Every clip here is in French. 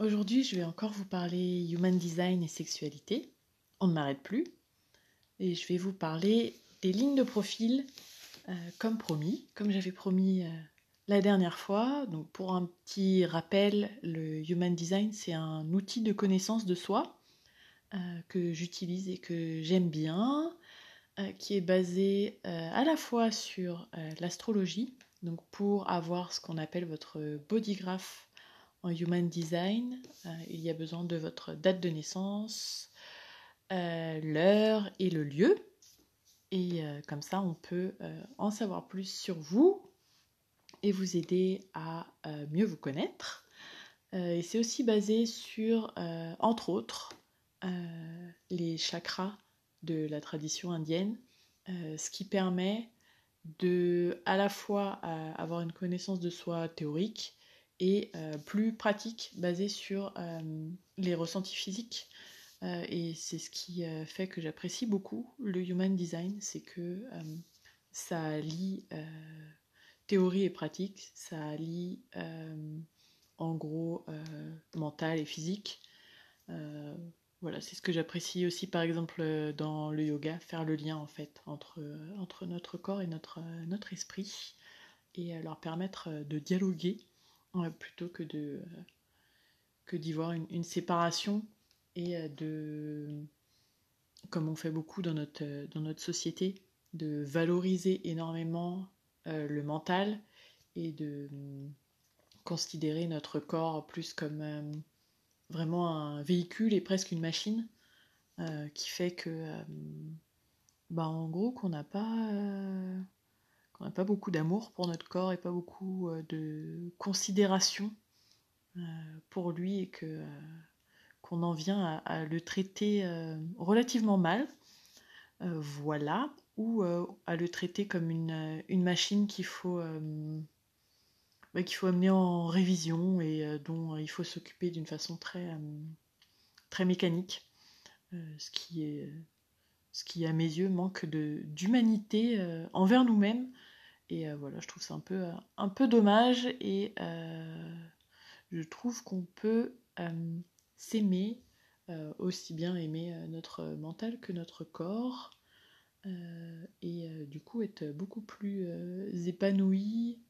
Aujourd'hui, je vais encore vous parler human design et sexualité. On ne m'arrête plus. Et je vais vous parler des lignes de profil euh, comme promis, comme j'avais promis euh, la dernière fois. Donc pour un petit rappel, le human design, c'est un outil de connaissance de soi euh, que j'utilise et que j'aime bien, qui est basé à la fois sur l'astrologie, donc pour avoir ce qu'on appelle votre bodygraph en Human Design, euh, il y a besoin de votre date de naissance, euh, l'heure et le lieu. Et euh, comme ça, on peut en savoir plus sur vous et vous aider à mieux vous connaître. et c'est aussi basé sur, entre autres, les chakras de la tradition indienne, ce qui permet de à la fois avoir une connaissance de soi théorique et euh, plus pratique, basé sur euh, les ressentis physiques. Euh, et c'est ce qui fait que j'apprécie beaucoup le human design, c'est que ça lie théorie et pratique, ça lie en gros mental et physique. voilà, c'est ce que j'apprécie aussi par exemple dans le yoga, faire le lien en fait entre, entre notre corps et notre, notre esprit et leur permettre de dialoguer plutôt que de que d'y voir une, séparation et euh, de comme on fait beaucoup dans notre, dans notre société, de valoriser énormément euh, le mental et de considérer notre corps plus comme euh, vraiment un véhicule et presque une machine qui fait que bah en gros qu'on n'a pas on n'a pas beaucoup d'amour pour notre corps et pas beaucoup euh, de considération euh, pour lui et que euh, qu'on en vient à, le traiter relativement mal, voilà, ou à le traiter comme une, une machine qu'il faut bah, qu'il faut amener en révision et dont il faut s'occuper d'une façon très très mécanique, ce qui ce qui à mes yeux manque d'humanité envers nous-mêmes et euh, voilà, je trouve ça un peu, euh, un peu dommage et euh, je trouve qu'on peut s'aimer, aussi bien aimer notre mental que notre corps. et du coup être beaucoup plus épanoui,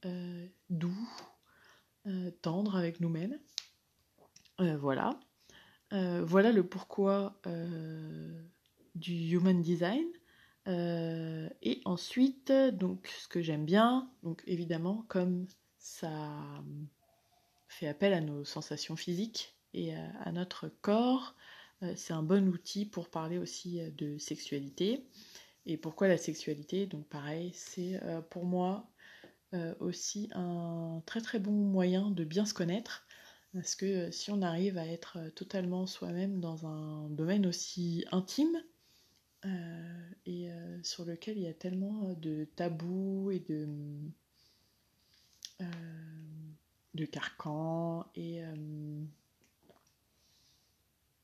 doux, tendre avec nous-mêmes. voilà. voilà le pourquoi du human design. Euh, et ensuite, donc ce que j'aime bien, donc évidemment, comme ça fait appel à nos sensations physiques et à, notre corps, euh, c'est un bon outil pour parler aussi euh, de sexualité. Et pourquoi la sexualité? Donc pareil, c'est pour moi aussi un très très bon moyen de bien se connaître. Parce que si on arrive à être totalement soi-même dans un domaine aussi intime, et euh, sur lequel il y a tellement de tabous et de, euh, de carcans et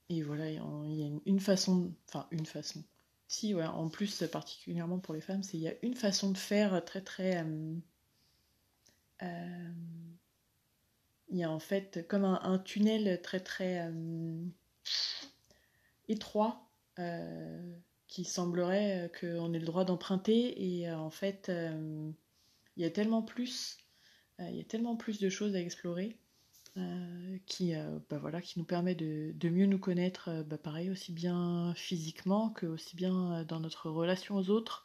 et voilà, il y a une façon, enfin une façon. Si, ouais, en plus, particulièrement pour les femmes, c'est il y a une façon de faire très très. il y a en fait comme un, tunnel très très étroit qui semblerait euh, qu'on ait le droit d'emprunter et euh, en fait euh, il y a tellement plus il y a tellement plus de choses à explorer qui, bah voilà, qui nous permet de, mieux nous connaître, bah pareil, aussi bien physiquement que aussi bien dans notre relation aux autres.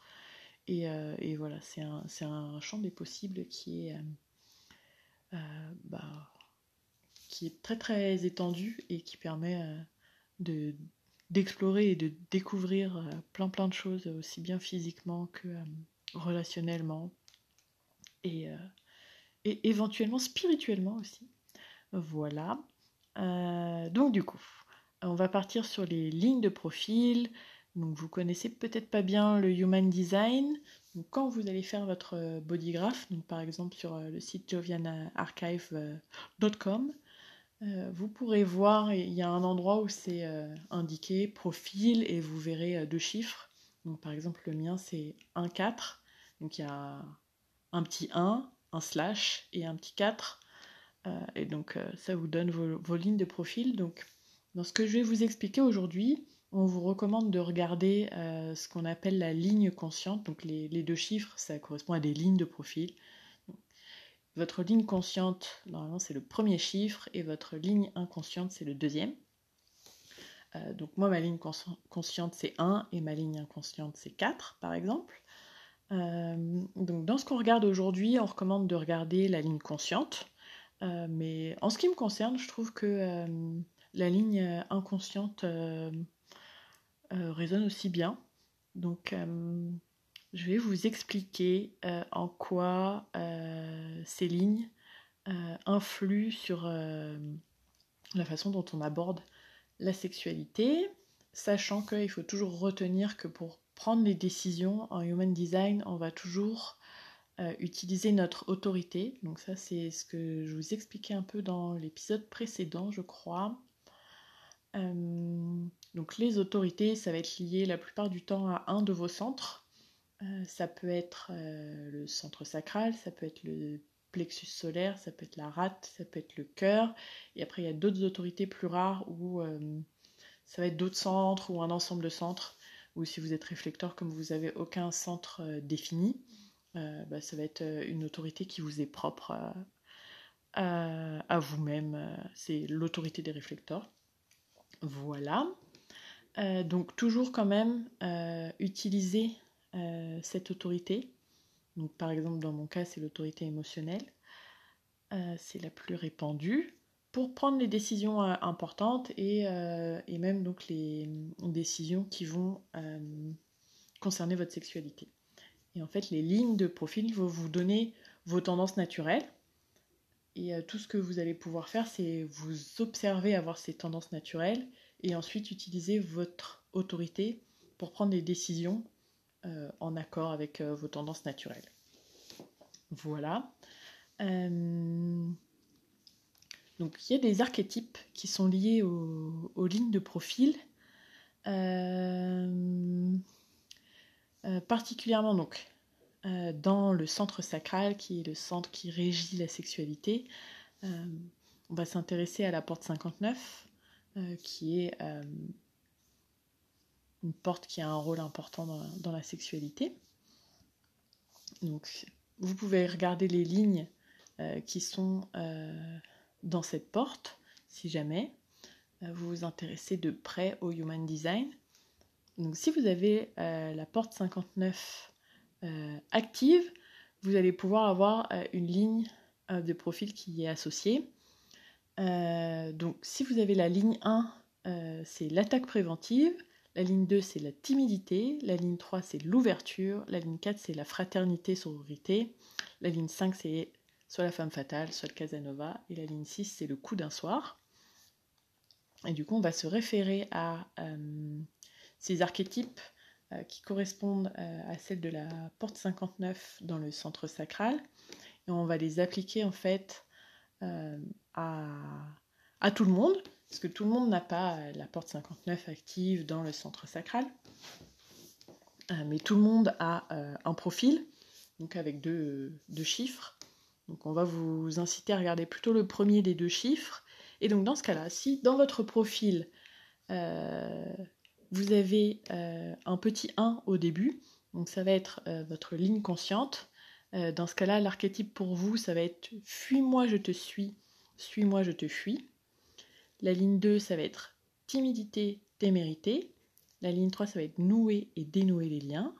Et, et voilà, c'est un, un, champ des possibles qui est, bah, qui est très très étendu et qui permet de, d'explorer et de découvrir euh, plein plein de choses, aussi bien physiquement que euh, relationnellement et, euh, éventuellement spirituellement aussi. Voilà. donc du coup, on va partir sur les lignes de profil. Donc vous connaissez peut-être pas bien le Human Design. Quand vous allez faire votre bodygraph, donc par exemple sur le site jovianarchive.com, euh, vous pourrez voir, il y a un endroit où c'est euh, indiqué profil et vous verrez euh, deux chiffres. Donc par exemple le mien c'est 1, 4. Donc il y a un petit 1, un slash et un petit 4. et donc ça vous donne vos, lignes de profil. Donc dans ce que je vais vous expliquer aujourd'hui, on vous recommande de regarder ce qu'on appelle la ligne consciente. Donc les, deux chiffres, ça correspond à des lignes de profil. Votre ligne consciente, normalement, c'est le premier chiffre et votre ligne inconsciente, c'est le deuxième. Euh, donc moi, ma ligne consciente, c'est 1 et ma ligne inconsciente, c'est 4, par exemple. Euh, donc dans ce qu'on regarde aujourd'hui, on recommande de regarder la ligne consciente. Euh, mais en ce qui me concerne, je trouve que la ligne inconsciente résonne aussi bien. Donc je vais vous expliquer euh, en quoi euh, ces lignes euh, influent sur la façon dont on aborde la sexualité, sachant qu'il faut toujours retenir que pour prendre les décisions en human design, on va toujours utiliser notre autorité. Donc ça c'est ce que je vous expliquais un peu dans l'épisode précédent, je crois. donc les autorités, ça va être lié la plupart du temps à un de vos centres. Euh, ça peut être euh, le centre sacral, ça peut être le plexus solaire, ça peut être la rate, ça peut être le cœur. Et après, il y a d'autres autorités plus rares où euh, ça va être d'autres centres ou un ensemble de centres. Ou si vous êtes réflecteur, comme vous n'avez aucun centre défini, bah, ça va être une autorité qui vous est propre à, vous-même. C'est l'autorité des réflecteurs. Voilà. donc toujours quand même utiliser euh, cette autorité. Donc, par exemple, dans mon cas, c'est l'autorité émotionnelle. Euh, c'est la plus répandue pour prendre les décisions euh, importantes et, et, même donc les décisions qui vont concerner votre sexualité. Et en fait, les lignes de profil vont vous donner vos tendances naturelles. Et tout ce que vous allez pouvoir faire, c'est vous observer avoir ces tendances naturelles et ensuite utiliser votre autorité pour prendre des décisions en accord avec euh, vos tendances naturelles. Voilà. Euh, donc il y a des archétypes qui sont liés aux, lignes de profil. particulièrement donc dans le centre sacral, qui est le centre qui régit la sexualité, on va s'intéresser à la porte 59, qui est une porte qui a un rôle important dans, la sexualité. Vous pouvez regarder les lignes euh, qui sont euh, dans cette porte, si jamais euh, vous vous intéressez de près au Human Design. Si vous avez la porte 59 active, vous allez pouvoir avoir une ligne de profil qui est associée. donc, si vous avez la ligne 1, c'est l'attaque préventive. La ligne 2, c'est la timidité. La ligne 3, c'est l'ouverture. La ligne 4, c'est la fraternité, sororité. La ligne 5, c'est soit la femme fatale, soit le Casanova. Et la ligne 6, c'est le coup d'un soir. Et du coup, on va se référer à euh, ces archétypes euh, qui correspondent euh, à celles de la porte 59 dans le centre sacral. Et on va les appliquer en fait à, à tout le monde, parce que tout le monde n'a pas euh, la porte 59 active dans le centre sacral. Euh, mais tout le monde a euh, un profil, donc avec deux, chiffres. Donc on va vous inciter à regarder plutôt le premier des deux chiffres. Et donc dans ce cas-là, si dans votre profil, vous avez un petit 1 au début, donc ça va être votre ligne consciente, dans ce cas-là, l'archétype pour vous, ça va être fuis-moi, je te suis, suis-moi, je te fuis. La ligne 2, ça va être timidité, témérité. La ligne 3, ça va être nouer et dénouer les liens.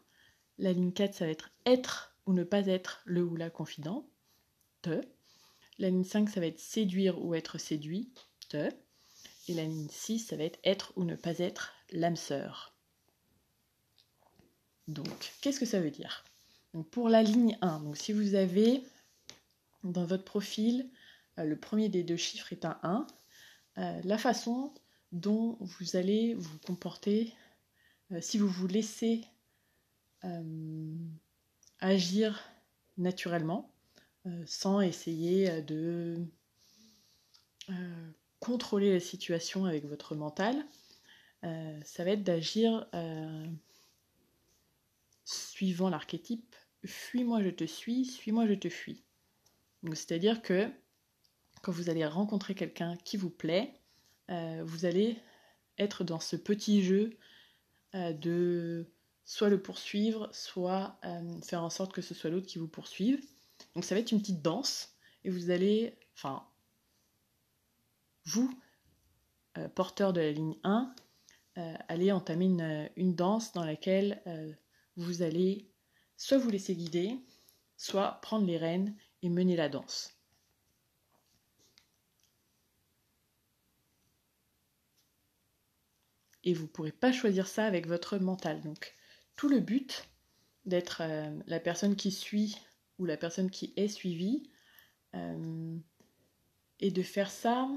La ligne 4, ça va être être ou ne pas être le ou la confident. La ligne 5, ça va être séduire ou être séduit. Te. Et la ligne 6, ça va être être ou ne pas être l'âme sœur. Donc, qu'est-ce que ça veut dire? Pour la ligne 1, donc si vous avez dans votre profil, euh, le premier des deux chiffres est un 1, euh, la façon dont vous allez vous comporter euh, si vous vous laissez euh, agir naturellement sans essayer de contrôler la situation avec votre mental. ça va être d'agir suivant l'archétype fuis-moi je te suis, suis-moi je te fuis. C'est-à-dire que quand vous allez rencontrer quelqu'un qui vous plaît, vous allez être dans ce petit jeu de soit le poursuivre, soit faire en sorte que ce soit l'autre qui vous poursuive. Donc ça va être une petite danse et vous allez, enfin, vous, porteur de la ligne 1, allez entamer une, danse dans laquelle vous allez soit vous laisser guider, soit prendre les rênes et mener la danse. Et vous ne pourrez pas choisir ça avec votre mental. Donc, tout le but d'être euh, la personne qui suit ou la personne qui est suivie euh, est de faire ça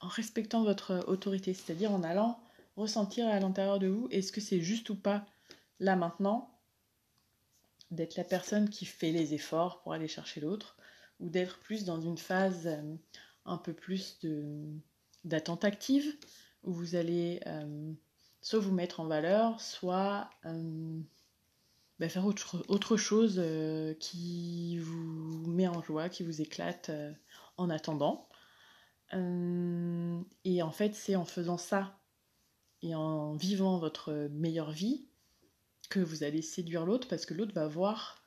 en respectant votre autorité, c'est-à-dire en allant ressentir à l'intérieur de vous est-ce que c'est juste ou pas là maintenant d'être la personne qui fait les efforts pour aller chercher l'autre, ou d'être plus dans une phase euh, un peu plus d'attente active, où vous allez euh, soit vous mettre en valeur, soit euh, bah, faire autre, chose qui vous met en joie, qui vous éclate en attendant. et en fait, c'est en faisant ça et en vivant votre meilleure vie que vous allez séduire l'autre parce que l'autre va voir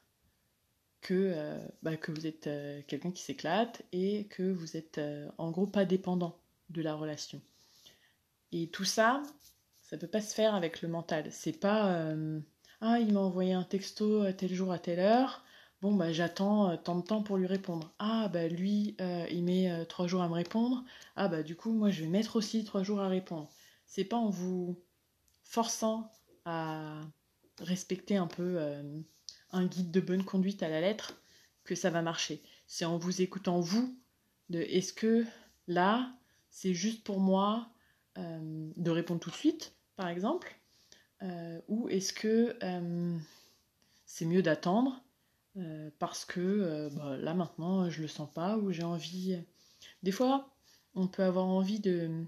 que, euh, bah, vous êtes euh, quelqu'un qui s'éclate et que vous êtes euh, en gros pas dépendant de la relation. Et tout ça, ça peut pas se faire avec le mental. C'est pas ah il m'a envoyé un texto à tel jour à telle heure. Bon bah j'attends tant de temps pour lui répondre. Ah bah lui il met trois jours à me répondre. Ah bah du coup moi je vais mettre aussi trois jours à répondre. C'est pas en vous forçant à respecter un peu euh, un guide de bonne conduite à la lettre que ça va marcher. C'est en vous écoutant vous de est-ce que là c'est juste pour moi euh, de répondre tout de suite, par exemple, euh, ou est-ce que c'est mieux d'attendre parce que bah, là maintenant je le sens pas ou j'ai envie. Des fois, on peut avoir envie de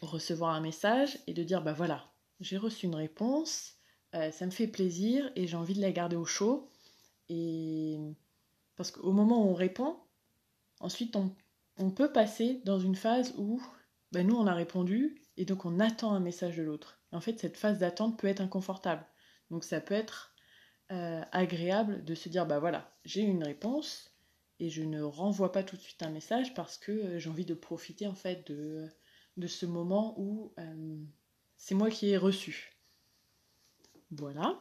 recevoir un message et de dire bah voilà, j'ai reçu une réponse, euh, ça me fait plaisir et j'ai envie de la garder au chaud. Et parce qu'au moment où on répond, ensuite on, peut passer dans une phase où ben, nous on a répondu et donc on attend un message de l'autre. En fait, cette phase d'attente peut être inconfortable. Donc ça peut être euh, agréable de se dire bah voilà, j'ai une réponse et je ne renvoie pas tout de suite un message parce que euh, j'ai envie de profiter en fait de, de ce moment où c'est moi qui ai reçu. Voilà.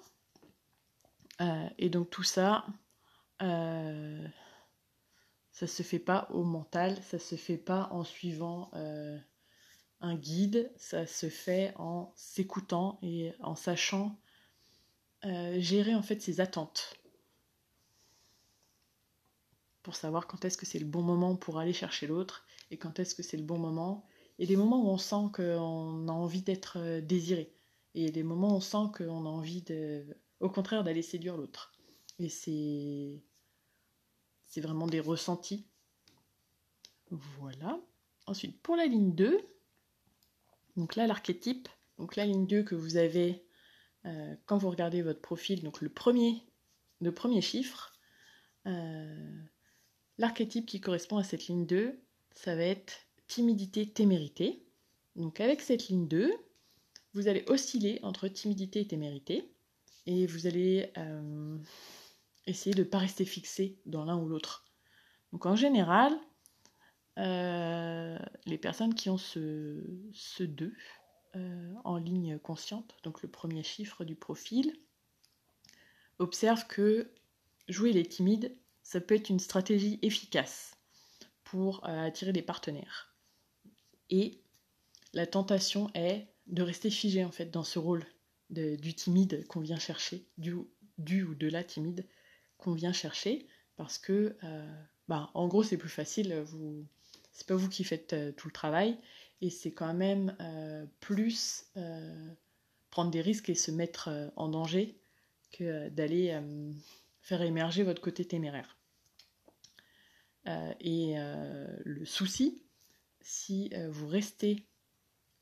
Euh, et donc tout ça, euh, ça se fait pas au mental, ça se fait pas en suivant euh, un guide, ça se fait en s'écoutant et en sachant gérer en fait ses attentes pour savoir quand est-ce que c'est le bon moment pour aller chercher l'autre et quand est-ce que c'est le bon moment et des moments où on sent qu'on a envie d'être euh, désiré. Et des moments où on sent qu'on a envie, de, au contraire, d'aller séduire l'autre. Et c'est vraiment des ressentis. Voilà. Ensuite, pour la ligne 2, donc là, l'archétype, donc la ligne 2 que vous avez euh, quand vous regardez votre profil, donc le premier, le premier chiffre, euh, l'archétype qui correspond à cette ligne 2, ça va être timidité, témérité. Donc avec cette ligne 2, vous allez osciller entre timidité et témérité et vous allez euh, essayer de ne pas rester fixé dans l'un ou l'autre. Donc en général, euh, les personnes qui ont ce, ce 2 euh, en ligne consciente, donc le premier chiffre du profil, observent que jouer les timides, ça peut être une stratégie efficace pour attirer des partenaires. Et la tentation est de rester figé en fait dans ce rôle du timide qu'on vient chercher, du, ou de la timide qu'on vient chercher, parce que, euh, bah, en gros, c'est plus facile, vous, c'est pas vous qui faites euh, tout le travail, et c'est quand même euh, plus prendre des risques et se mettre en danger que d'aller faire émerger votre côté téméraire. et le souci, si euh, vous restez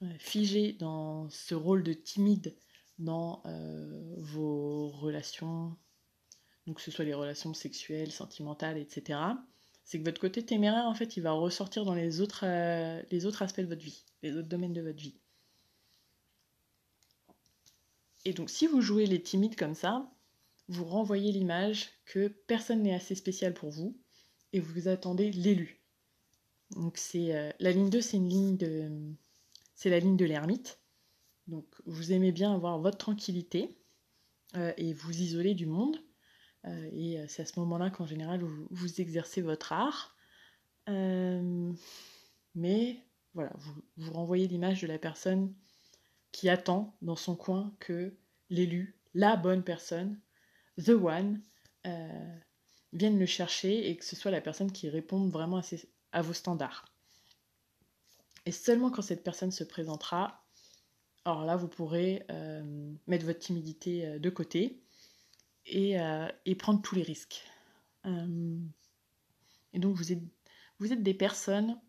euh, figé dans ce rôle de timide dans euh, vos relations, donc que ce soit les relations sexuelles, sentimentales, etc., c'est que votre côté téméraire, en fait, il va ressortir dans les autres, euh, les autres aspects de votre vie, les autres domaines de votre vie. Et donc, si vous jouez les timides comme ça, vous renvoyez l'image que personne n'est assez spécial pour vous et vous attendez l'élu. Donc, c'est euh, la ligne 2, c'est une ligne de. C'est la ligne de l'ermite. Donc, vous aimez bien avoir votre tranquillité euh, et vous isoler du monde. Euh, et c'est à ce moment-là qu'en général, vous, exercez votre art. mais voilà, vous, vous renvoyez l'image de la personne qui attend dans son coin que l'élu, la bonne personne, the one, euh, vienne le chercher et que ce soit la personne qui réponde vraiment à, vos standards. Et seulement quand cette personne se présentera, alors là, vous pourrez euh, mettre votre timidité euh, de côté et, et, prendre tous les risques. et donc, vous êtes, vous êtes des personnes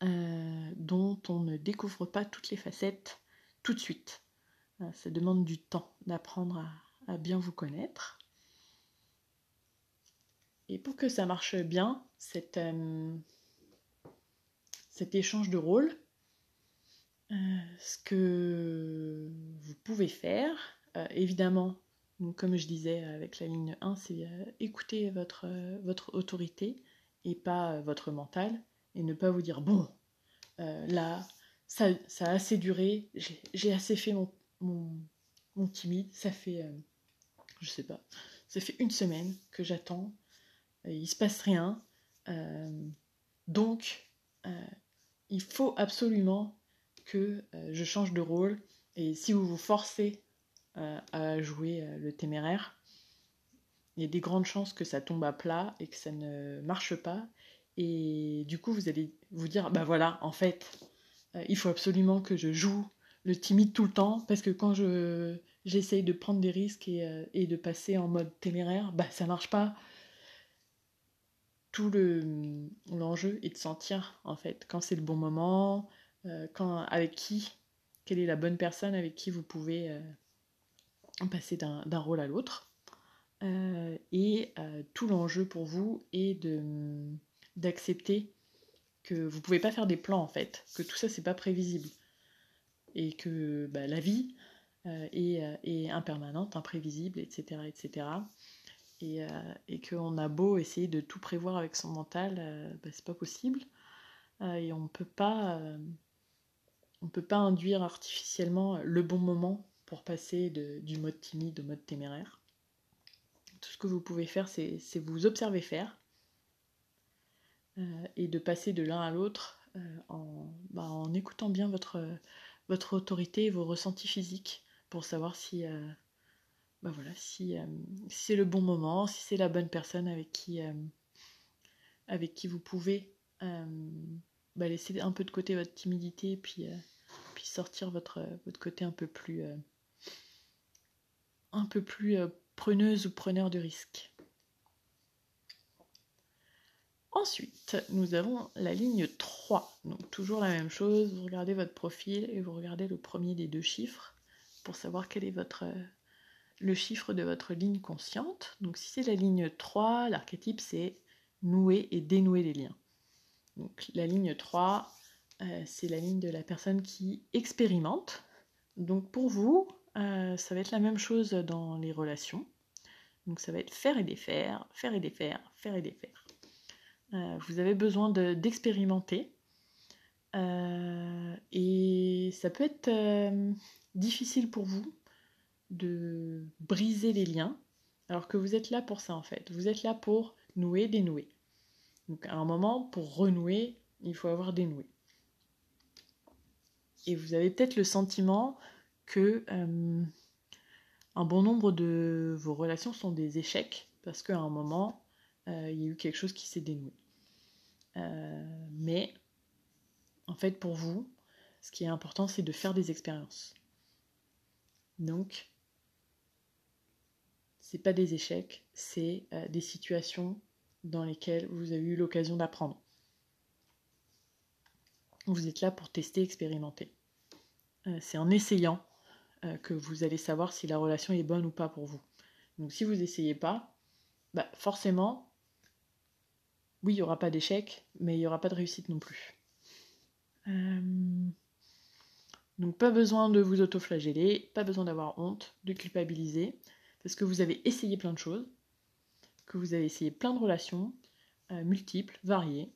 dont on ne découvre pas toutes les facettes tout de suite. Euh, ça demande du temps d'apprendre à, bien vous connaître. Et pour que ça marche bien, cet, euh, échange de rôle, euh, ce que vous pouvez faire, évidemment, comme je disais avec la ligne 1, c'est écouter votre, votre autorité et pas votre mental, et ne pas vous dire, bon, là, ça, a assez duré, j'ai assez fait mon, mon, timide, ça fait, euh, je sais pas, ça fait une semaine que j'attends, il se passe rien, euh, donc euh, il faut absolument que je change de rôle, et si vous vous forcez à jouer le téméraire, il y a des grandes chances que ça tombe à plat et que ça ne marche pas, et du coup vous allez vous dire, bah voilà, en fait, euh, il faut absolument que je joue le timide tout le temps, parce que quand je j'essaye de prendre des risques et, euh, de passer en mode téméraire, bah ça marche pas. Tout le l'enjeu est de sentir en fait quand c'est le bon moment, euh, quand avec qui, quelle est la bonne personne avec qui vous pouvez passer d'un rôle à l'autre. et tout l'enjeu pour vous est d'accepter que vous pouvez pas faire des plans en fait, que tout ça c'est pas prévisible et que bah, la vie euh, euh, est, impermanente, imprévisible, etc. etc. Et, euh, et qu'on a beau essayer de tout prévoir avec son mental, bah, c'est pas possible. et on peut pas on peut pas induire artificiellement le bon moment pour passer du mode timide au mode téméraire. Tout ce que vous pouvez faire, c'est vous observer faire, euh, et de passer de l'un à l'autre euh, en, bah, en, écoutant bien votre, votre autorité et vos ressentis physiques pour savoir si, euh, bah voilà, si c'est le bon moment, si c'est la bonne personne avec qui, avec qui vous pouvez bah, laisser un peu de côté votre timidité et puis, puis sortir votre, votre côté un peu plus, un peu plus preneuse ou preneur de risque. Ensuite, nous avons la ligne 3. Donc toujours la même chose, vous regardez votre profil et vous regardez le premier des deux chiffres pour savoir quel est votre, le chiffre de votre ligne consciente. Donc si c'est la ligne 3, l'archétype c'est nouer et dénouer les liens. Donc la ligne 3, euh, c'est la ligne de la personne qui expérimente. Donc pour vous, euh, ça va être la même chose dans les relations. Donc ça va être faire et défaire, faire et défaire, faire et défaire. Euh, vous avez besoin d'expérimenter. Euh, et ça peut être difficile pour vous de briser les liens, alors que vous êtes là pour ça en fait. Vous êtes là pour nouer, dénouer. Donc à un moment, pour renouer, il faut avoir dénoué. Et vous avez peut-être le sentiment que un bon nombre de vos relations sont des échecs, parce qu'à un moment, euh, il y a eu quelque chose qui s'est dénoué. Euh, mais en fait, pour vous, ce qui est important, c'est de faire des expériences. Donc, c'est pas des échecs, c'est euh, des situations dans lesquelles vous avez eu l'occasion d'apprendre. Vous êtes là pour tester, expérimenter. c'est en essayant que vous allez savoir si la relation est bonne ou pas pour vous. Donc si vous n'essayez pas, bah forcément, oui, il n'y aura pas d'échec, mais il n'y aura pas de réussite non plus. Euh, donc pas besoin de vous autoflageller, pas besoin d'avoir honte, de culpabiliser, parce que vous avez essayé plein de choses, que vous avez essayé plein de relations, euh, multiples, variées.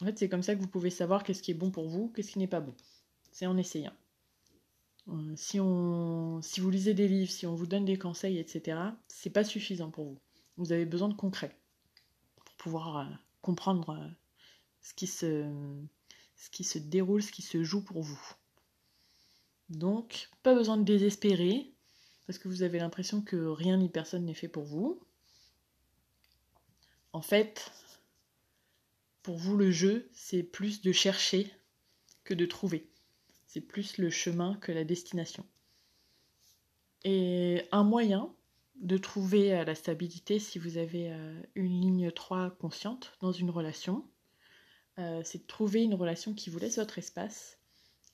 En fait, c'est comme ça que vous pouvez savoir qu'est-ce qui est bon pour vous, qu'est-ce qui n'est pas bon. C'est en essayant. Euh, si, on, si vous lisez des livres, si on vous donne des conseils, etc., c'est pas suffisant pour vous. Vous avez besoin de concret pour pouvoir euh, comprendre ce, qui se, ce qui se déroule, ce qui se joue pour vous. Donc, pas besoin de désespérer, parce que vous avez l'impression que rien ni personne n'est fait pour vous. En fait, pour vous, le jeu, c'est plus de chercher que de trouver. C'est plus le chemin que la destination. Et un moyen de trouver euh, la stabilité si vous avez euh, une ligne 3 consciente dans une relation, euh, c'est de trouver une relation qui vous laisse votre espace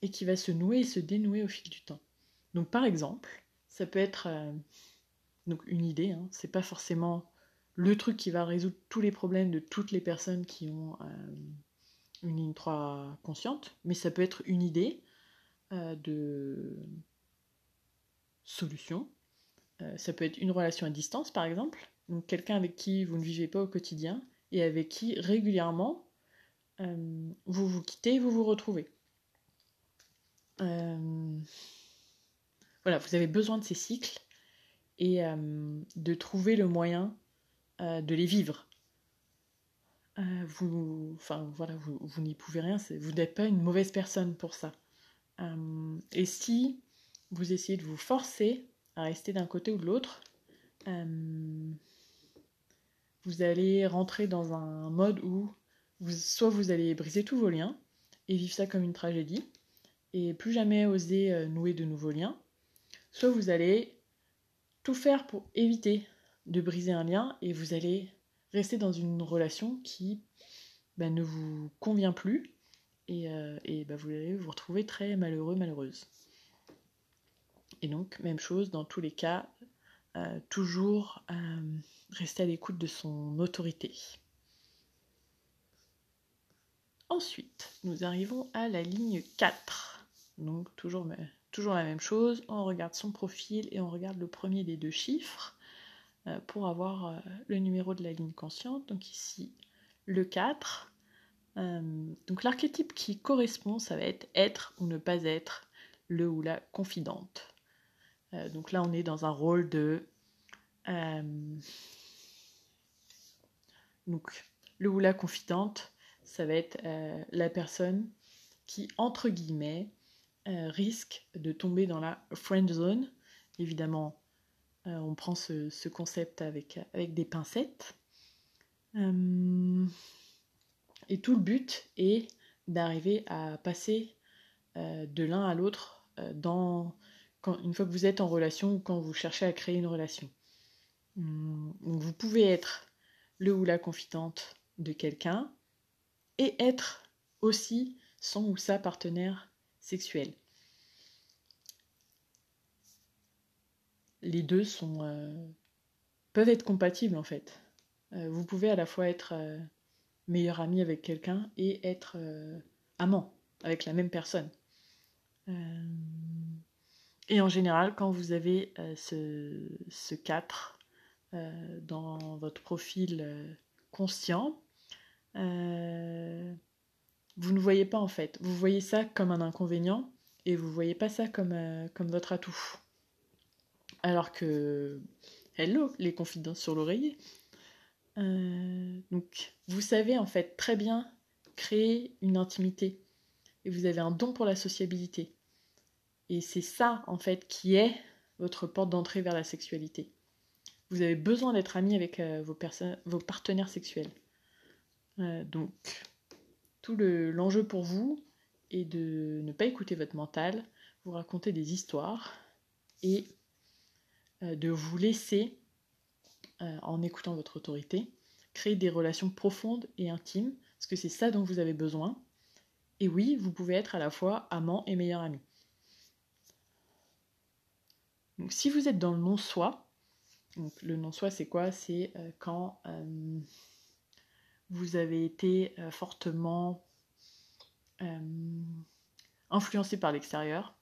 et qui va se nouer et se dénouer au fil du temps. Donc par exemple, ça peut être une idée, hein, c'est pas forcément le truc qui va résoudre tous les problèmes de toutes les personnes qui ont une ligne 3 consciente, mais ça peut être une idée de solution. Euh, ça peut être une relation à distance, par exemple, donc quelqu'un avec qui vous ne vivez pas au quotidien et avec qui régulièrement vous vous quittez et vous vous retrouvez. voilà, vous avez besoin de ces cycles et de trouver le moyen euh, de les vivre. Euh, vous, enfin voilà, vous, n'y pouvez rien, vous n'êtes pas une mauvaise personne pour ça. Euh, et si vous essayez de vous forcer à rester d'un côté ou de l'autre, vous allez rentrer dans un mode où soit vous allez briser tous vos liens et vivre ça comme une tragédie, et plus jamais oser nouer de nouveaux liens, soit vous allez tout faire pour éviter de briser un lien et vous allez rester dans une relation qui bah, ne vous convient plus et, euh, bah, vous allez vous retrouver très malheureux, malheureuse. Et donc, même chose dans tous les cas, euh, toujours euh, rester à l'écoute de son autorité. Ensuite, nous arrivons à la ligne 4. Donc, toujours, toujours la même chose, on regarde son profil et on regarde le premier des deux chiffres. Pour avoir le numéro de la ligne consciente. Donc ici, le 4. Euh, donc l'archétype qui correspond, ça va être être ou ne pas être le ou la confidente. donc là, on est dans un rôle de... donc le ou la confidente, ça va être la personne qui, entre guillemets, risque de tomber dans la friend zone. Évidemment, euh, on prend ce, concept avec, avec, des pincettes. Euh, et tout le but est d'arriver à passer euh, de l'un à l'autre dans une fois que vous êtes en relation ou quand vous cherchez à créer une relation. Hum, vous pouvez être le ou la confidente de quelqu'un et être aussi son ou sa partenaire sexuel. les deux sont, euh, peuvent être compatibles en fait. Euh, vous pouvez à la fois être euh, meilleur ami avec quelqu'un et être amant avec la même personne. et en général, quand vous avez ce, ce 4 dans votre profil conscient, vous ne voyez pas en fait. Vous voyez ça comme un inconvénient et vous ne voyez pas ça comme, comme votre atout. Alors que, hello, les confidences sur l'oreiller. Euh, donc, vous savez en fait très bien créer une intimité. Et vous avez un don pour la sociabilité. Et c'est ça en fait qui est votre porte d'entrée vers la sexualité. Vous avez besoin d'être ami avec euh, vos, partenaires sexuels. Euh, donc, tout l'enjeu pour vous est de ne pas écouter votre mental, vous raconter des histoires et de vous laisser, euh, en écoutant votre autorité, créer des relations profondes et intimes, parce que c'est ça dont vous avez besoin. Et oui, vous pouvez être à la fois amant et meilleur ami. Donc si vous êtes dans le non-soi, le non-soi c'est quoi? C'est euh, quand vous avez été fortement influencé par l'extérieur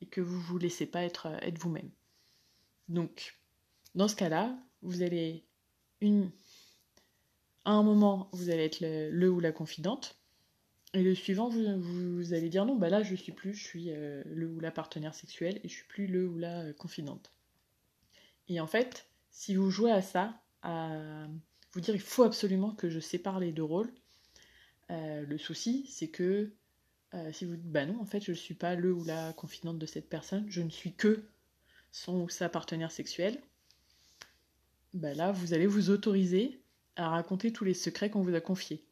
et que vous ne vous laissez pas être, être vous-même. Donc, dans ce cas-là, vous allez une... à un moment, vous allez être le, ou la confidente, et le suivant, vous, allez dire non, bah là, je suis plus, je suis euh, le ou la partenaire sexuel, et je suis plus le ou la euh, confidente. Et en fait, si vous jouez à ça, à vous dire il faut absolument que je sépare les deux rôles, euh, le souci, c'est que si vous dites bah non, en fait, je ne suis pas le ou la confidente de cette personne, je ne suis que son ou sa partenaire sexuel, bah là, vous allez vous autoriser à raconter tous les secrets qu'on vous a confiés.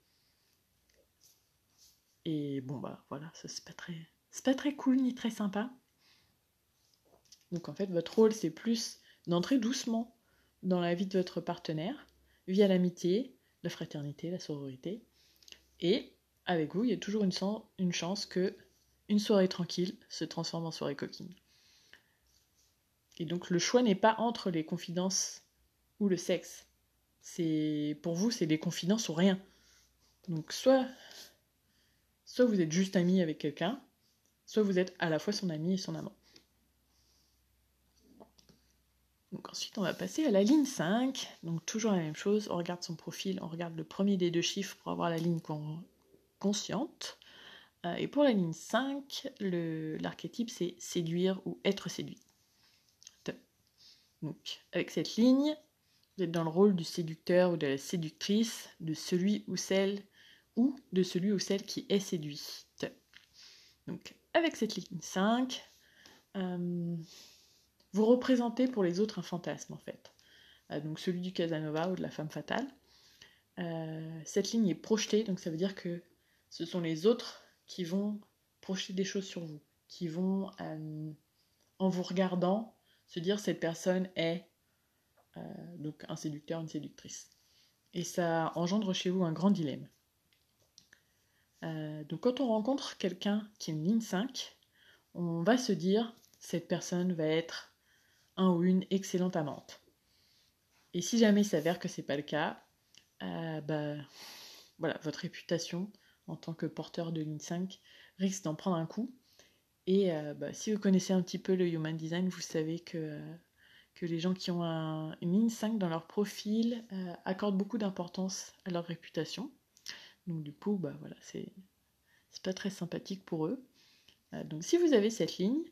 Et bon, bah voilà, ça c'est pas très. C'est pas très cool ni très sympa. Donc en fait, votre rôle, c'est plus d'entrer doucement dans la vie de votre partenaire, via l'amitié, la fraternité, la sororité. Et avec vous, il y a toujours une, une chance que une soirée tranquille se transforme en soirée coquine. Et donc le choix n'est pas entre les confidences ou le sexe. C'est pour vous, c'est des confidences ou rien. Donc soit soit vous êtes juste ami avec quelqu'un, soit vous êtes à la fois son ami et son amant. Donc ensuite, on va passer à la ligne 5. Donc toujours la même chose, on regarde son profil, on regarde le premier des deux chiffres pour avoir la ligne consciente. Euh, et pour la ligne 5, l'archétype c'est séduire ou être séduit. Donc avec cette ligne, vous êtes dans le rôle du séducteur ou de la séductrice, de celui ou celle ou de celui ou celle qui est séduite. Donc avec cette ligne 5, euh, vous représentez pour les autres un fantasme en fait. Euh, donc celui du Casanova ou de la femme fatale. Euh, cette ligne est projetée, donc ça veut dire que ce sont les autres qui vont projeter des choses sur vous, qui vont, en vous regardant, se dire cette personne est euh, donc un séducteur, une séductrice. Et ça engendre chez vous un grand dilemme. Euh, donc quand on rencontre quelqu'un qui est une ligne 5, on va se dire cette personne va être un ou une excellente amante. Et si jamais il s'avère que c'est pas le cas, euh, bah, voilà, votre réputation en tant que porteur de ligne 5 risque d'en prendre un coup. Et bah, si vous connaissez un petit peu le human design, vous savez que que les gens qui ont une ligne 5 dans leur profil euh, accordent beaucoup d'importance à leur réputation. Donc du coup, bah voilà, c'est pas très sympathique pour eux. Euh, donc si vous avez cette ligne,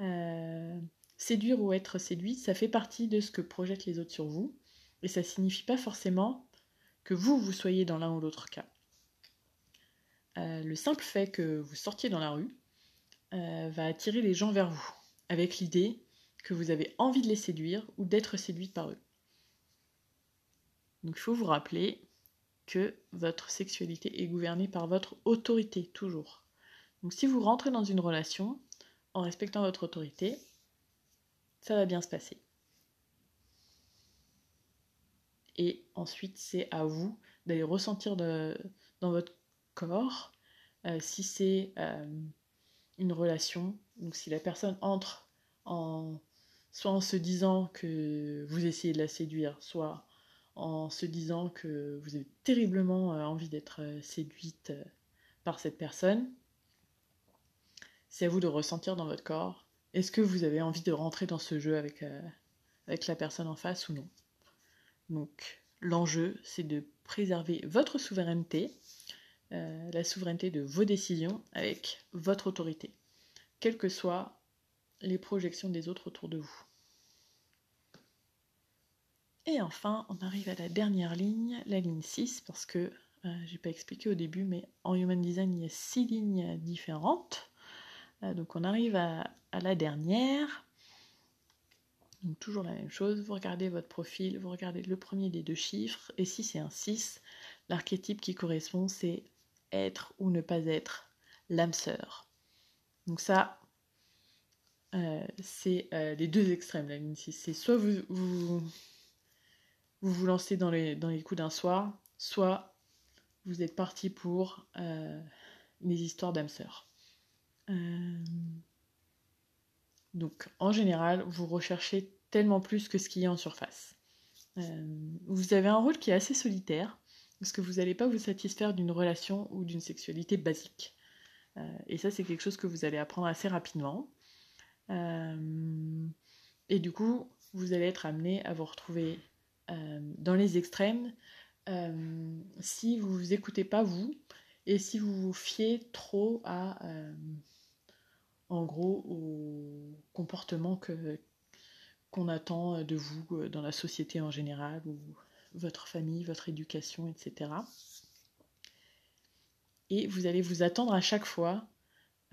euh, séduire ou être séduit, ça fait partie de ce que projettent les autres sur vous. Et ça signifie pas forcément que vous, vous soyez dans l'un ou l'autre cas. le simple fait que vous sortiez dans la rue va attirer les gens vers vous, avec l'idée que vous avez envie de les séduire ou d'être séduite par eux. Donc il faut vous rappeler que votre sexualité est gouvernée par votre autorité, toujours. Donc si vous rentrez dans une relation en respectant votre autorité, ça va bien se passer. Et ensuite, c'est à vous d'aller ressentir dans votre corps euh, si c'est euh, une relation, donc si la personne entre en soit en se disant que vous essayez de la séduire, soit en se disant que vous avez terriblement euh, envie d'être euh, séduite euh, par cette personne. C'est à vous de ressentir dans votre corps. Est-ce que vous avez envie de rentrer dans ce jeu avec, avec la personne en face ou non? Donc l'enjeu, c'est de préserver votre souveraineté, la souveraineté de vos décisions avec votre autorité, quelle que soit les projections des autres autour de vous. Et enfin, on arrive à la dernière ligne, la ligne 6, parce que euh, j'ai pas expliqué au début, mais en Human Design, il y a six lignes différentes. Euh, donc on arrive à, la dernière. Donc toujours la même chose, vous regardez votre profil, vous regardez le premier des deux chiffres, et si c'est un 6, l'archétype qui correspond, c'est être ou ne pas être l'âme sœur. Donc ça, euh, c'est euh, les deux extrêmes, la ligne 6. C'est soit vous, vous, vous, lancez dans les, dans les coups d'un soir, soit vous êtes parti pour euh, les histoires d'âme sœur. donc en général, vous recherchez tellement plus que ce qui est en surface. vous avez un rôle qui est assez solitaire, Parce que vous n'allez pas vous satisfaire d'une relation ou d'une sexualité basique. Et ça, c'est quelque chose que vous allez apprendre assez rapidement. Euh, et du coup, vous allez être amené à vous retrouver euh, dans les extrêmes si vous vous écoutez pas vous et si vous vous fiez trop à, en gros, au comportement que qu'on attend de vous dans la société en général ou votre famille, votre éducation, etc. Et vous allez vous attendre à chaque fois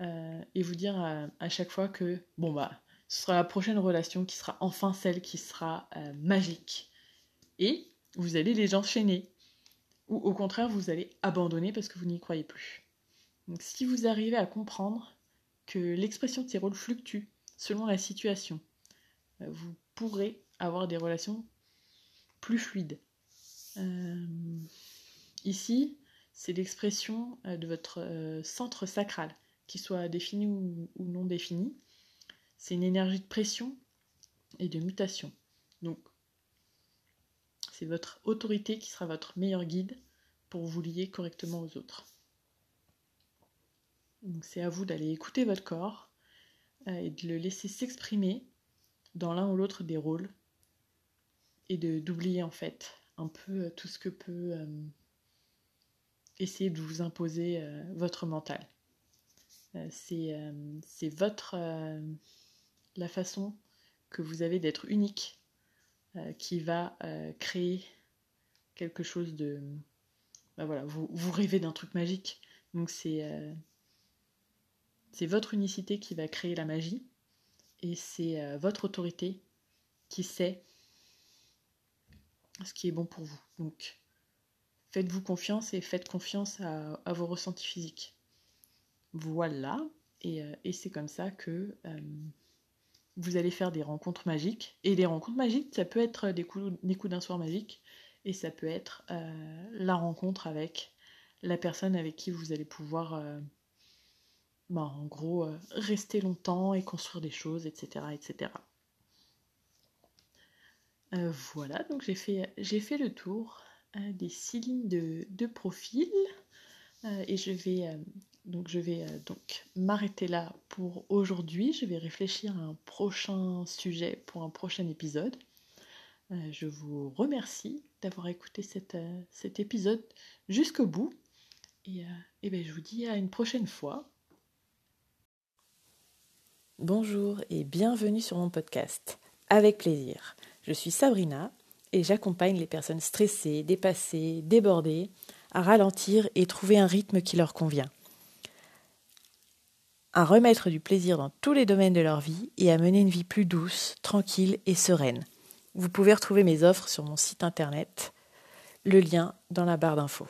euh, et vous dire à, chaque fois que, bon bah, ce sera la prochaine relation qui sera enfin celle qui sera euh, magique. Et vous allez les enchaîner. Ou au contraire, vous allez abandonner parce que vous n'y croyez plus. Donc si vous arrivez à comprendre que l'expression de ces rôles fluctue selon la situation, euh, vous pourrez avoir des relations plus fluides. Ici, c'est l'expression de votre centre sacral, qu'il soit défini ou, non défini. C'est une énergie de pression et de mutation. Donc, c'est votre autorité qui sera votre meilleur guide pour vous lier correctement aux autres. Donc, c'est à vous d'aller écouter votre corps et de le laisser s'exprimer dans l'un ou l'autre des rôles et d'oublier en fait un peu euh, tout ce que peut euh, essayer de vous imposer euh, votre mental. C'est votre la façon que vous avez d'être unique qui va créer quelque chose de bah voilà vous, vous rêvez d'un truc magique donc c'est c'est votre unicité qui va créer la magie et c'est votre autorité qui sait ce qui est bon pour vous. Donc, faites-vous confiance et faites confiance à, vos ressentis physiques. Voilà, et, euh, c'est comme ça que euh, vous allez faire des rencontres magiques. Et les rencontres magiques, ça peut être des coups, des d'un soir magique, et ça peut être euh, la rencontre avec la personne avec qui vous allez pouvoir, bah, en gros, rester longtemps et construire des choses, etc. etc. Voilà, donc j'ai fait, fait, le tour des six lignes de, profil euh, et je vais donc je vais donc m'arrêter là pour aujourd'hui. Je vais réfléchir à un prochain sujet pour un prochain épisode. je vous remercie d'avoir écouté cet épisode jusqu'au bout et, et ben, je vous dis à une prochaine fois. Bonjour et bienvenue sur mon podcast. Avec plaisir. Je suis Sabrina et j'accompagne les personnes stressées, dépassées, débordées à ralentir et trouver un rythme qui leur convient. À remettre du plaisir dans tous les domaines de leur vie et à mener une vie plus douce, tranquille et sereine. Vous pouvez retrouver mes offres sur mon site internet, le lien dans la barre d'infos.